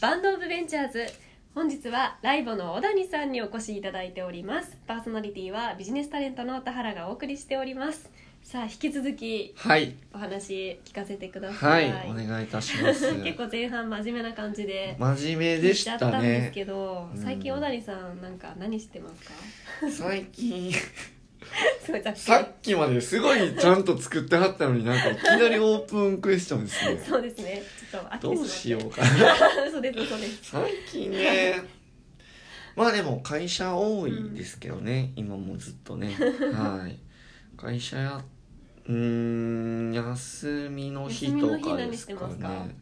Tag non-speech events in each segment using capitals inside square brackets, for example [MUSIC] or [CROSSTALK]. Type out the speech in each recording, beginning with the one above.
バンドオブベンチャーズ。本日はライボの小谷さんにお越しいただいております。パーソナリティはビジネスタレントの田原がお送りしております。さあ引き続きはい。お話聞かせてください、はいお願いいたします。[LAUGHS] 結構前半真面目な感じで真面目聞でしいちゃったたんですねけど、うん最近小谷さんなんか何してますか？最近っさっきまですごいちゃんと作ってはったのになんかいきなりオープンクエスチョンですね。[LAUGHS] そうですね。ちょっと飽きてどうまって。しようかな。そうですそうです最近ねまあでも会社多いですけどね、今もずっとね。はい。会社やうーん休みの日とかですか休みの日何してますか？ね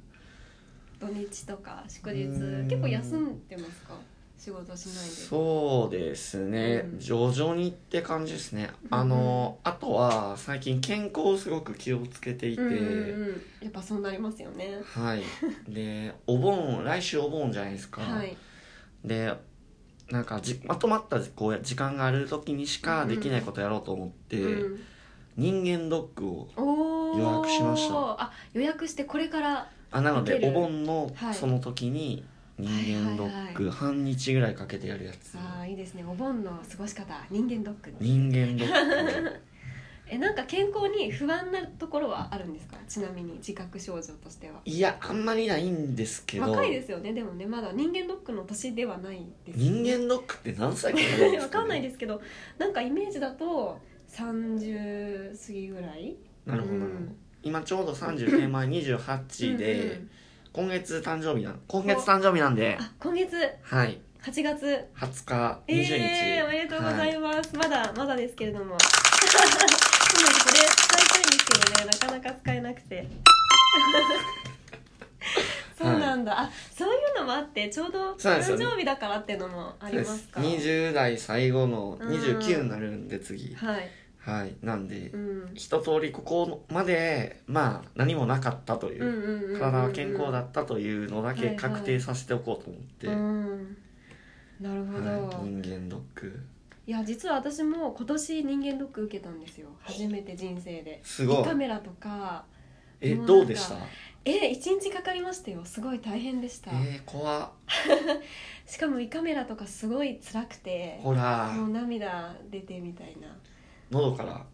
土日とか祝日。うん結構休んでますか？仕事しないで。そうですね、うん。徐々にって感じですね、うん。あのあとは最近健康をすごく気をつけていて、うんうんうん。やっぱそうなりますよね。はい。でお盆来週お盆じゃないですか、はい。でなんかじまとまったこう時間がある時にしかできないことやろうと思って、うん。人間ドッグを予約しました。あ予約してこれからあなのでお盆のはい。その時に人間ドッグ半日ぐらいかけてやるやつ、あーいいですね。お盆の過ごし方。人間ドック人間ドッグ [LAUGHS] えなんか健康に不安なところはあるんですか？ちなみに自覚症状としては。いやあんまりないんですけど。若いですよね。でもねまだ人間ドックの年ではないですよね。人間ドッグって何歳か [LAUGHS] わかんないですすけどなんかイメージだと30過ぎぐらい？なるほど、うん。今ちょうど30手前28で、今月誕生日な今月誕生日なんで。あ今月？はい。8月？20日20日、えー、おめでとうござはいます、まだまだですけれども。[LAUGHS] そうなんですこれ使いたいんですけどね。なかなか使えなくて。[LAUGHS] そうなんだ、あそういうのもあってちょうど誕そうなんですよ。ね生日だからっていうのもありますか？20代最後のうん29になるんで次、はい、はいなんで、うん、一通りここまでまあ何もなかったという、うんうんうんうんうん体は健康だったというのだけ確定させておこうと思って、うん。なるほど、はい、人間ドッグいや実は私も今年人間ドック受けたんですよ。初めて人生で。すごい。胃カメラとかえもうなんかどうでした？え一日かかりましたよ。すごい大変でした、えー、怖っ。[LAUGHS] しかも胃カメラとかすごい辛くてほら。もう涙出てみたいな喉から。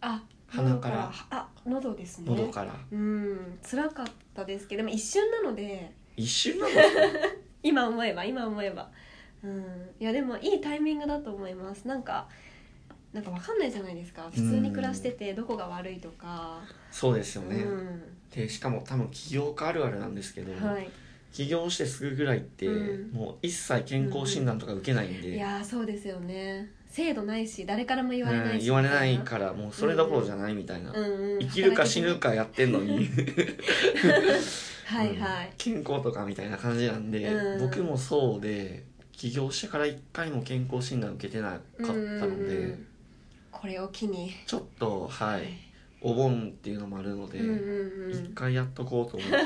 あ鼻から。喉あ喉ですね。喉から。うん辛かったですけどでも一瞬なので。一瞬なんですか？[LAUGHS] 今思えば今思えば。うん。いやでもいいタイミングだと思います。なんかなんかわかんないじゃないですか。普通に暮らしててどこが悪いとか。そうですよね、うん。でしかも多分起業家あるあるなんですけど、はい。起業してすぐぐらいって、うん。もう一切健康診断とか受けないんで、いやーそうですよね制度ないし誰からも言われないしうん言われないからもうそれどころじゃないみたいな、うんうん生きるか死ぬかやってんのに。はいはい、健康とかみたいな感じなんで、うん。僕もそうで起業してから一回も健康診断受けてなかったので、うん。うんうんこれを機に。ちょっとはい。お盆っていうのもあるので、うんうんうん。一回やっとこうと思って、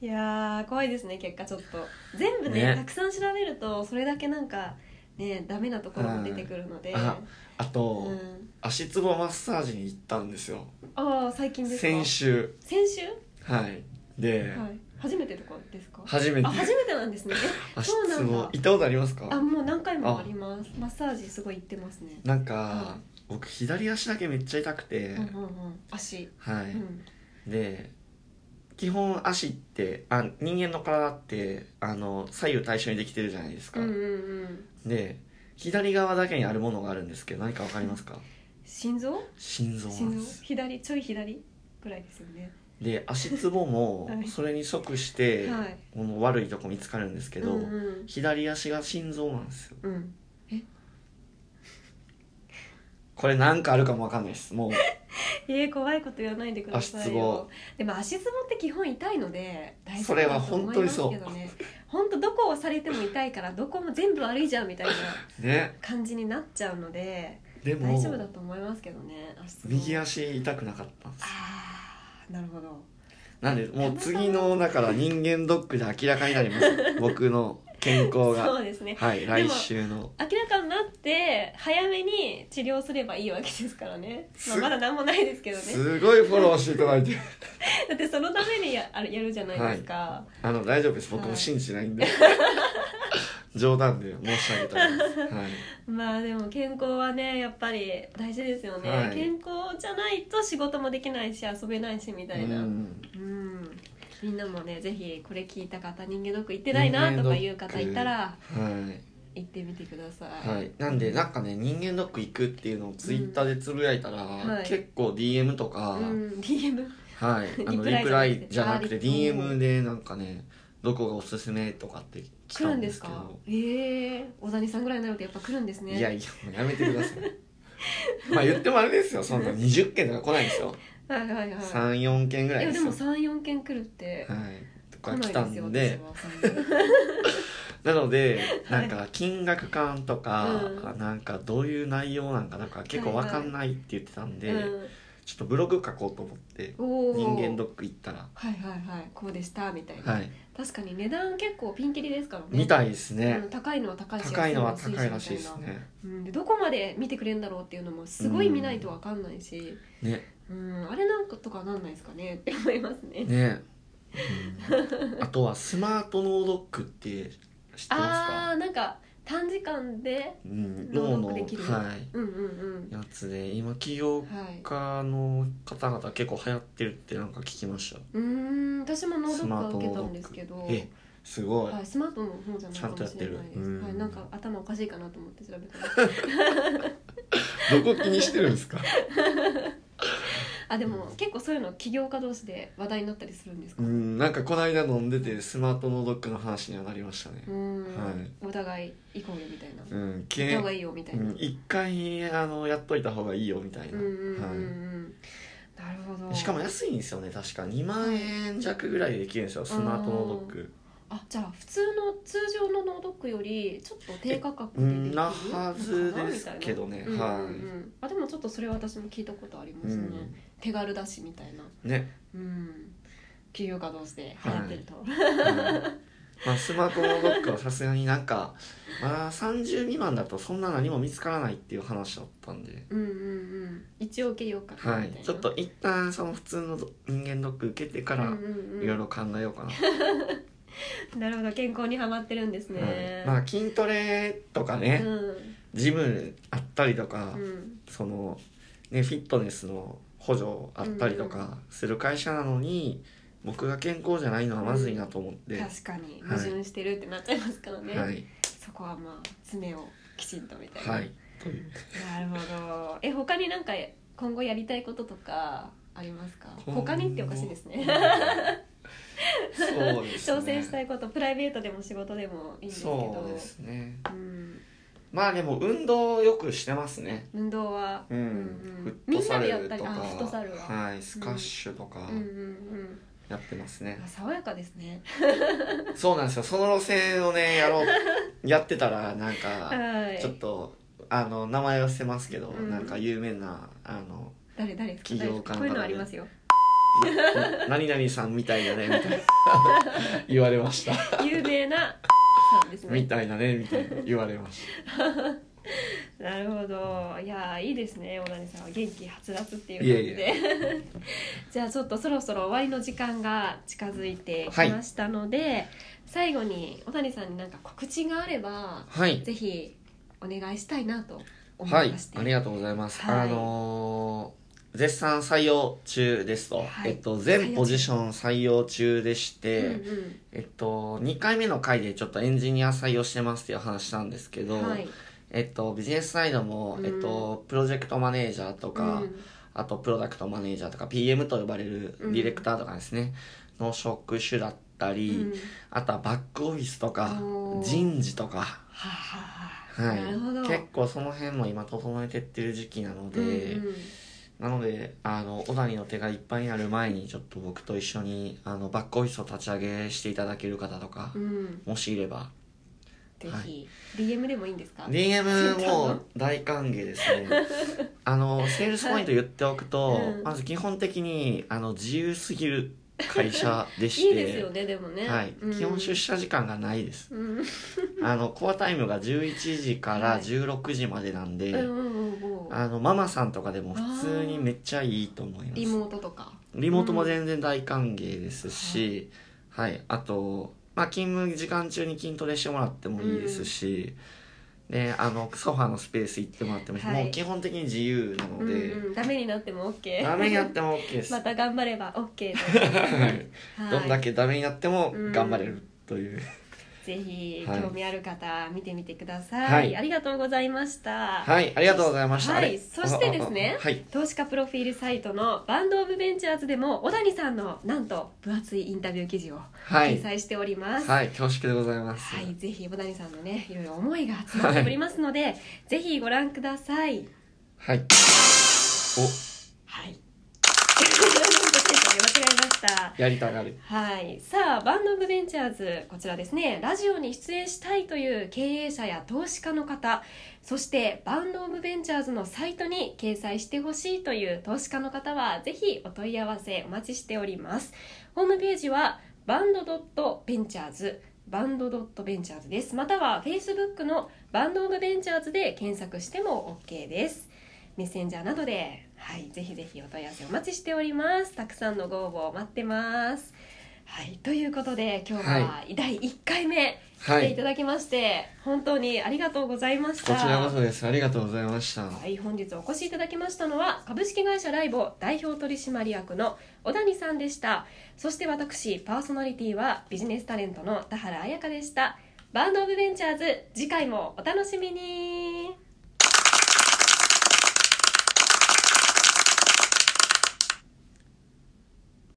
[LAUGHS] いやー怖いですね結果ちょっと。全部ねね。たくさん調べるとそれだけなんかねダメなところも出てくるので、ああと、うん、足つぼマッサージに行ったんですよ。ああ最近ですか？先週。先週？はい。で、はい。初めてとかですか？初めて。あ初めてなんですね。[LAUGHS] そうなんだ。つぼ行ったことありますか？あもう何回もあ。ります。マッサージすごい行ってますね。なんか、は僕左足だけめっちゃ痛くて、うんうんうん。足。はい、うん。で基本足ってあ人間の体ってあの左右対称にできてるじゃないですか、うんうんうん。で左側だけにあるものがあるんですけど何か分かりますか？心臓？心臓左？ちょい左？ぐらいですよね。で足つぼも [LAUGHS] はい。それに即して、はい。この悪いとこ見つかるんですけど、うんうん左足が心臓なんですよ。うん。これなんかあるかも分かんないです。もう [LAUGHS] えー、怖いこと言わないでください足つぼよでも足つぼって基本痛いので大丈夫それはだと思いますけどね。本当どこをされても痛いからどこも全部悪いじゃんみたいな [LAUGHS] ね。感じになっちゃうのででも大丈夫だと思いますけどね右足痛くなかったんです。ああなるほど。なんでもう次のだから人間ドックで明らかになります。僕の健康が。そうですね。はいも来週の。明らかになって早めに治療すればいいわけですからね、まあ、すまだ何もないですけどね。すごいフォローしていただい。て [LAUGHS] だってそのためにやあれやるじゃないですか、あの大丈夫です。僕も信じてないんで、[LAUGHS] 冗談で申し上げたんです。はい。まあでも健康はねやっぱり大事ですよね、はい。健康じゃないと仕事もできないし遊べないしみたいな。ううんんみんなもねぜひこれ聞いた方人間ドック行ってないなとかいう方いたらはい。行ってみてください、はい、なんでなんかね人間ドック行くっていうのをツイッターでつぶやいたら、はい。結構 DM とか、うん DM はい。[LAUGHS] あのリプライじゃなくて。DM でなんかねどこがおすすめとかって来来るんですか？どええ小谷さんぐらいになるとやっぱ来るんですね。いやいやもうやめてください。[LAUGHS] まあ言ってもあれですよ。そんな20件とか来ないんですよはいはいはい。34件ぐらいです。よいやでも34件来るってはい。とか来来たないですよので。私はな。[LAUGHS] のではないんか金額感とか、うなんかどういう内容なんかなんか結構わかんないって言ってたんで、うん。ちょっとブログ書こうと思って人間ドック行ったら。はいはいはい。こうでしたみたいな、はい。確かに値段結構ピンキリですからね。みたいですね。うん、高いのは高いし高いのは安高いらしいですね。うん、でどこまで見てくれるんだろうっていうのもすごい見ないと分かんないし、ねうん、あれなんかとかなんないですかねって思いますね。ね、うん。あとはスマートノードックって知ってますあか？あなんか短時間でうん。ノード脳のックできるはい。うんうんやつで今起業家の方々結構流行ってるってなんか聞きました。うーん私もノードックは受けたんですけど。えすごい、はい、スマートの方じゃないかもしれないです。んはい、なんか頭おかしいかなと思って調べたら [LAUGHS] どこ気にしてるんですか？あでも結構そういうの起業家同士で話題になったりするんですか？うんなんかこの間飲んでてスマートノードックの話にはなりましたね。うん、はい。お互い行こうよみたいな、うん行ったけ方がいいよみたいな、うん一回あのやっといた方がいいよみたいな、はなるほど。い、しかも安いんですよね確か。2万円弱ぐらいでできるんですよスマートノードック。あじゃあ普通の通常のノードックよりちょっと低価格うでできる？んなはずですけどね。うんうんうんはいあでもちょっとそれは私も聞いたことありますね、うん手軽だしみたいな。ね、うん。起業家同士で流行ってると、はい。まあ、スマートノードックはさすがになんかまだ30未満だとそんな何も見つからないっていう話だったんで。うんうんうん。一応受けようかなはいみたいな。ちょっと一旦その普通の人間ドック受けてからうんうんうん。いろいろ考えようかな、[LAUGHS] なるほど健康にはまってるんですね、はい。まあ筋トレとかね、ジムあったりとか、うんうん。そのねフィットネスの補助あったりとかする会社なのに、僕が健康じゃないのはまずいなと思って、確かに。はい。矛盾してるってなっちゃいますからね、はい。そこはまあ爪をきちんとみたいな、はい。なるほど。え他になんか今後やりたいこととかありますか？他にっておかしいですね。そうですね。挑戦したいことプライベートでも仕事でもいいんですけど。そうですね。うん、まあでも運動よくしてますね。運動は、うん、うんフットサルとか。あフットサルは。はいスカッシュとか。うん。うんうんやってますね、あ爽やかですね。[LAUGHS] そうなんですよ。その路線をねやろう。[LAUGHS] やってたらなんかはい。ちょっとあの名前は捨てますけど、うん。なんか有名なあの誰誰ですか？企業間誰ですか？こういうのありますよ。な何々さんみたいだねみたいな。[LAUGHS] 言われました。有名なさんですね。みたいだねみたいな言われました。[LAUGHS] なるほど。いやーいいですね小谷さんは元気はつらつっていう感じで。い [LAUGHS] じゃあちょっとそろそろ終わりの時間が近づいてきましたので、最後に小谷さんに何か告知があればはい。ぜひお願いしたいなと思はいいまして、ありがとうございます、はい。あのー絶賛採用中ですと、はい。えっと、全ポジション採用中でして、うんえっと、2回目の回でちょっとエンジニア採用してますっていう話したんですけど、うん、はい。えっと、ビジネスサイドも、うん。えっと、プロジェクトマネージャーとか、うん。あとプロダクトマネージャーとか PM と呼ばれるディレクターとかですね、の職種だったり、うん。あとはバックオフィスとか人事とか、はい。なるほど。結構その辺も今整えてってる時期なので、うんうんなのであの小谷の手がいっぱいになる前にちょっと僕と一緒にあのバックオフィスを立ち上げしていただける方とか、うん。もしいれば。ぜはひ DM でもいいんですか？DM [LAUGHS] も大歓迎ですね。[LAUGHS] あのセールスポイント言っておくと、うん。まず基本的にあの自由すぎる会社でして。いいですよねでもね。はい、うん。基本出社時間がないです。うん。[LAUGHS] あのコアタイムが11時からはい。16時までなんで、うんうんうんうん。あのママさんとかでも普通にめっちゃいいと思います。リモートとか。リモートも全然大歓迎ですし、はい、あと、まあ、勤務時間中に筋トレしてもらってもいいですし、であのソファーのスペース行ってもらってもはい。もう基本的に自由なので、うんうん、ダメになっても OK ダメになっても OK です、また頑張れば OK です、は [LAUGHS] いはい。どんだけダメになってもうん頑張れるという、ぜひはい。興味ある方見てみてください、はい。ありがとうございました。はい。ありがとうございました、はい。そしてですねはい投資家プロフィールサイトのバンドオブベンチャーズでも小谷さんのなんと分厚いインタビュー記事をはい。掲載しております、はい。恐縮でございます。はい、ぜひ小谷さんのねいろいろ思いが詰まっておりますので、ぜひご覧ください。はい。はい間違えました。おやりたがる。はい、さあバンド・オブ・ベンチャーズこちらですね。ラジオに出演したいという経営者や投資家の方。そしてバンド・オブ・ベンチャーズのサイトに掲載してほしいという投資家の方はぜひお問い合わせお待ちしております。ホームページはバンドドットベンチャーズバンドドットベンチャーズです。または Facebook のバンド・オブ・ベンチャーズで検索しても OK ですメッセンジャーなどで、はい、ぜひぜひお問い合わせお待ちしております。たくさんのご応募待ってます。はい、ということで今日はは第1回目はい。来ていただきまして、本当にありがとうございました。こちらこそです。ありがとうございました。はい、本日お越しいただきましたのは株式会社ライボ代表取締役の小谷さんでした。そして私パーソナリティはビジネスタレントの田原彩香でした。バンドオブベンチャーズ次回もお楽しみに